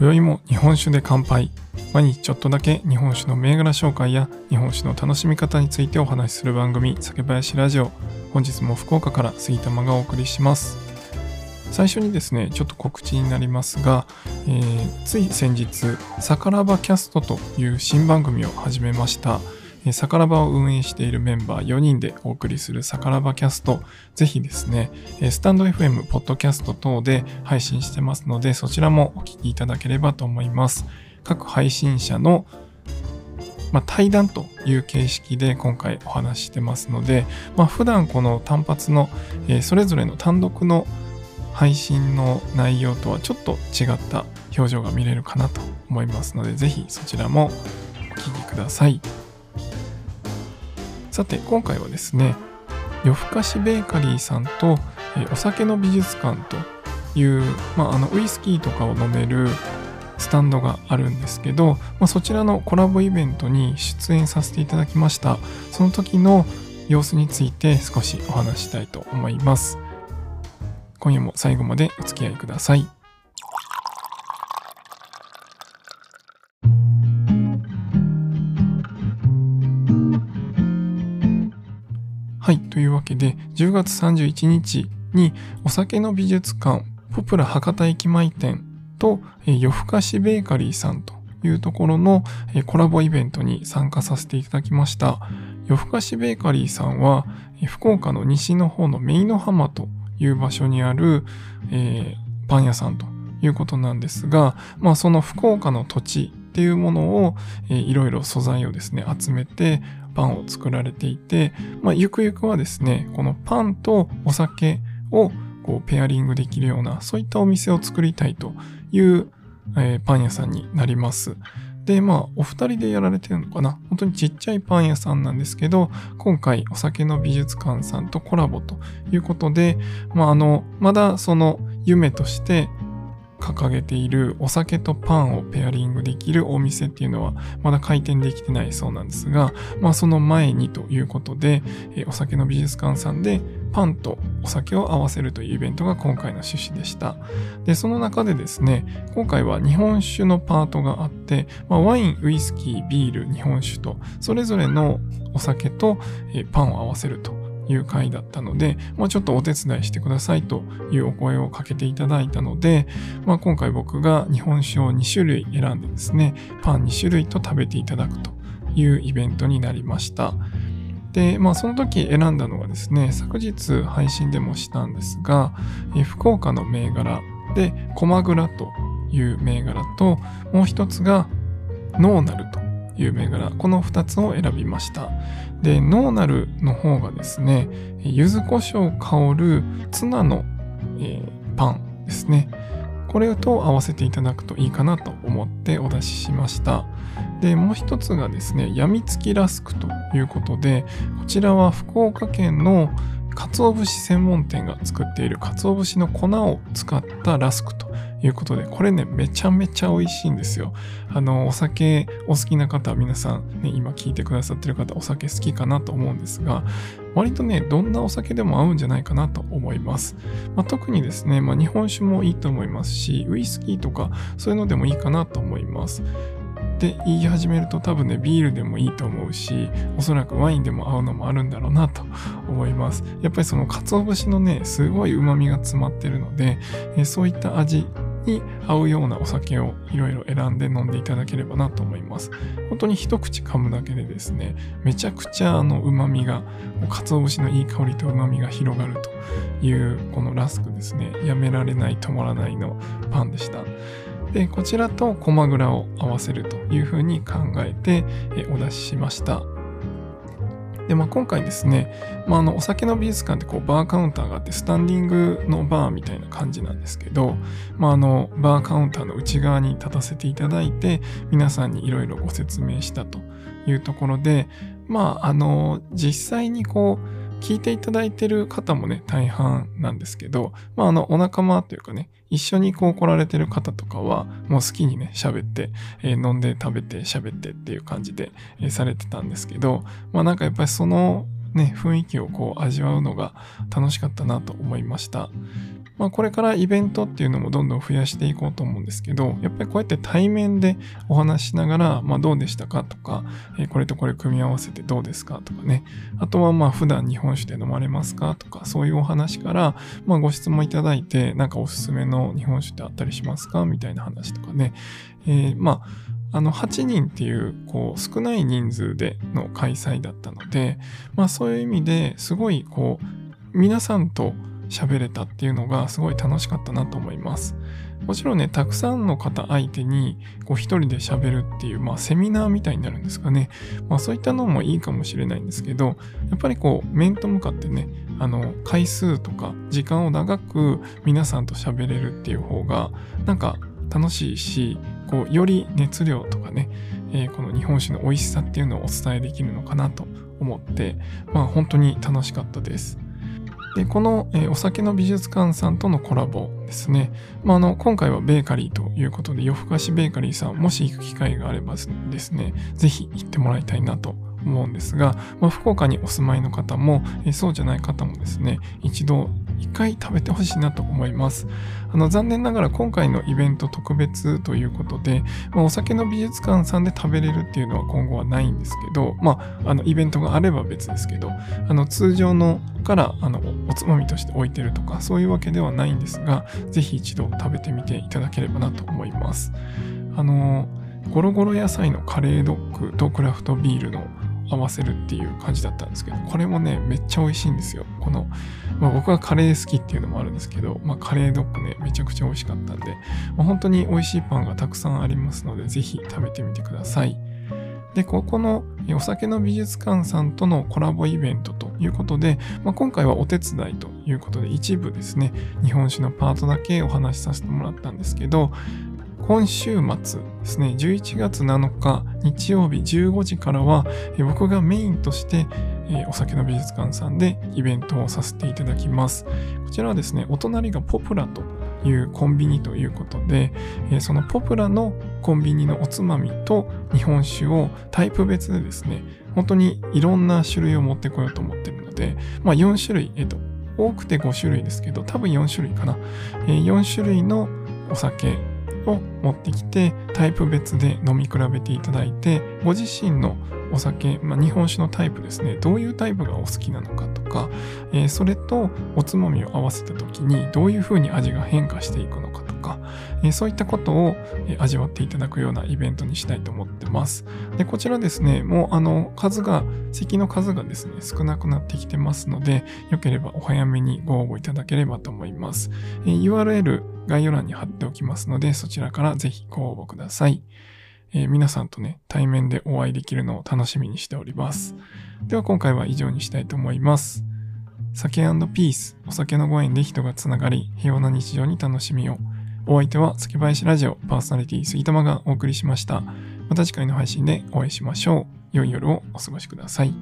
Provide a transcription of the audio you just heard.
今宵も日本酒で乾杯。毎日ちょっとだけ日本酒の銘柄紹介や日本酒の楽しみ方についてお話しする番組酒林ラジオ。本日も福岡から杉玉がお送りします。最初にですねちょっと告知になりますが、えー、つい先日さからばキャストという新番組を始めました。サカラバを運営しているメンバー4人でお送りするサカラバキャスト、ぜひですね、スタンド FM、ポッドキャスト等で配信してますので、そちらもお聞きいただければと思います。各配信者のまあ、対談という形式で今回お話してますので、まあ、普段この単発の、えー、それぞれの単独の配信の内容とはちょっと違った表情が見れるかなと思いますので、ぜひそちらもお聞きください。さて今回はですね夜更かしベーカリーさんと、えお酒の美術館という、まあ、あのウイスキーとかを飲めるスタンドがあるんですけど、まあ、そちらのコラボイベントに出演させていただきました。その時の様子について少しお話したいと思います。今夜も最後までお付き合いください。というわけで、10月31日にお酒の美術館、ポプラ博多駅前店と、夜更かしベーカリーさんというところのコラボイベントに参加させていただきました。夜更かしベーカリーさんは、福岡の西の方のメイノ浜という場所にある、えー、パン屋さんということなんですが、まあその福岡の土地っていうものを、えー、いろいろ素材をですね、集めてパンを作られていて、まあ、ゆくゆくはですね、このパンとお酒をこうペアリングできるような、そういったお店を作りたいという、えー、パン屋さんになります。で、まあ、お二人でやられてるのかな？本当にちっちゃいパン屋さんなんですけど、今回お酒の美術館さんとコラボということで、まあ、あの、まだその夢として掲げているお酒とパンをペアリングできるお店っていうのはまだ開店できてないそうなんですが、まあその前にということで、えお酒の美術館さんでパンとお酒を合わせるというイベントが今回の趣旨でした。で、その中でですね、今回は日本酒のパートがあって、まあ、ワイン、ウイスキー、ビール、日本酒と、それぞれのお酒と、パンを合わせるという回だったので、まあ、ちょっとお手伝いしてくださいというお声をかけていただいたので、まあ、今回僕が日本酒を2種類選んでですね、パン2種類と食べていただくというイベントになりました。で、まあその時選んだのはですね、昨日配信でもしたんですが、え福岡の銘柄で、コマグラという銘柄と、もう一つがノーナルという銘柄、この2つを選びました。で、ノーナルの方がですね、柚子胡椒香るツナの、えー、パンですね。これと合わせていただくといいかなと思ってお出ししました。で、もう一つがですね、やみつきラスクということで、こちらは福岡県の鰹節専門店が作っている鰹節の粉を使ったラスクということで、これね、めちゃめちゃ美味しいんですよ。あの、お酒お好きな方皆さんね、今聞いてくださってる方、お酒好きかなと思うんですが、割とね、どんなお酒でも合うんじゃないかなと思います。まあ、特にですね、まあ、日本酒もいいと思いますし、ウイスキーとかそういうのでもいいかなと思います。って言い始めると多分ね、ビールでもいいと思うし、おそらくワインでも合うのもあるんだろうなと思います。やっぱりその鰹節のね、すごい旨味が詰まってるので、えそういった味に合うようなお酒をいろいろ選んで飲んでいただければなと思います。本当に一口噛むだけでですね、めちゃくちゃあの旨味が、鰹節のいい香りと旨味が広がるというこのラスクですね、やめられない止まらないのパンでした。で、こちらとコマグラを合わせるというふうに考えてお出ししました。で、まあ、今回ですね、まあ、あのお酒の美術館ってこうバーカウンターがあってスタンディングのバーみたいな感じなんですけど、まあ、あのバーカウンターの内側に立たせていただいて皆さんにいろいろご説明したというところでまああの実際にこう聞いていただいてる方もね、大半なんですけど、まあ、あの、お仲間というかね、一緒にこう来られてる方とかは、もう好きにね、喋って、えー、飲んで食べて喋ってっていう感じで、えー、されてたんですけど、まあなんかやっぱりそのね、雰囲気をこう味わうのが楽しかったなと思いました。まあ、これからイベントっていうのもどんどん増やしていこうと思うんですけど、やっぱりこうやって対面でお話しながら、まあ、どうでしたかとか、え、これとこれ組み合わせてどうですかとかね、あとはまあ普段日本酒で飲まれますかとか、そういうお話から、まあ、ご質問いただいて、なんかおすすめの日本酒ってあったりしますかみたいな話とかね、えー、まあ、あの8人っていうこう少ない人数での開催だったので、まあそういう意味ですごいこう皆さんと喋れたっていうのがすごい楽しかったなと思います。もちろんね、たくさんの方相手にこう一人で喋るっていう、まあセミナーみたいになるんですかね。まあそういったのもいいかもしれないんですけど、やっぱりこう面と向かってね、あの回数とか時間を長く皆さんと喋れるっていう方がなんか楽しいし、こうより熱量とかね、えー、この日本酒の美味しさっていうのをお伝えできるのかなと思って、まあ本当に楽しかったです。でこの、え、お酒の美術館さんとのコラボですね、まあ、あの今回はベーカリーということで夜更かしベーカリーさんもし行く機会があればですね是非行ってもらいたいなと思うんですが、まあ、福岡にお住まいの方も、え、そうじゃない方もですね一度一回食べてほしいなと思います。あの残念ながら今回のイベント特別ということで、まあ、お酒の美術館さんで食べれるっていうのは今後はないんですけど、まあ、あのイベントがあれば別ですけど、あの通常のからあのおつまみとして置いてるとかそういうわけではないんですが、ぜひ一度食べてみていただければなと思います。あのゴロゴロ野菜のカレードッグとクラフトビールの合わせるっていう感じだったんですけど、これもね、めっちゃ美味しいんですよ。この、まあ、僕はカレー好きっていうのもあるんですけど、まあ、カレードッグね、めちゃくちゃ美味しかったんで、まあ、本当に美味しいパンがたくさんありますので、ぜひ食べてみてください。で、ここのお酒の美術館さんとのコラボイベントということで、まあ、今回はお手伝いということで一部ですね、日本酒のパートだけお話しさせてもらったんですけど、今週末ですね、11月7日日曜日15時からは、僕がメインとして、お酒の美術館さんでイベントをさせていただきます。こちらはですね、お隣がポプラというコンビニということで、そのポプラのコンビニのおつまみと日本酒をタイプ別でですね、本当にいろんな種類を持ってこようと思ってるので、まあ4種類、えっと、多くて5種類ですけど、多分4種類かな。4種類のお酒を持ってきてタイプ別で飲み比べていただいてご自身のお酒、まあ、日本酒のタイプですねどういうタイプがお好きなのかとか、えー、それとおつまみを合わせた時にどういうふうに味が変化していくのかとか、えー、そういったことを、味わっていただくようなイベントにしたいと思ってます。でこちらですねもうあの数が席の数がですね少なくなってきてますのでよければお早めにご応募いただければと思います。え URL 概要欄に貼っておきますのでそちらかららぜひご応募ください。えー、皆さんとね、対面でお会いできるのを楽しみにしております。では今回は以上にしたいと思います。酒ピース、お酒のご縁で人がつながり、平和な日常に楽しみを。お相手は酒林ラジオパーソナリティ杉玉がお送りしました。また次回の配信でお会いしましょう。良い夜をお過ごしください。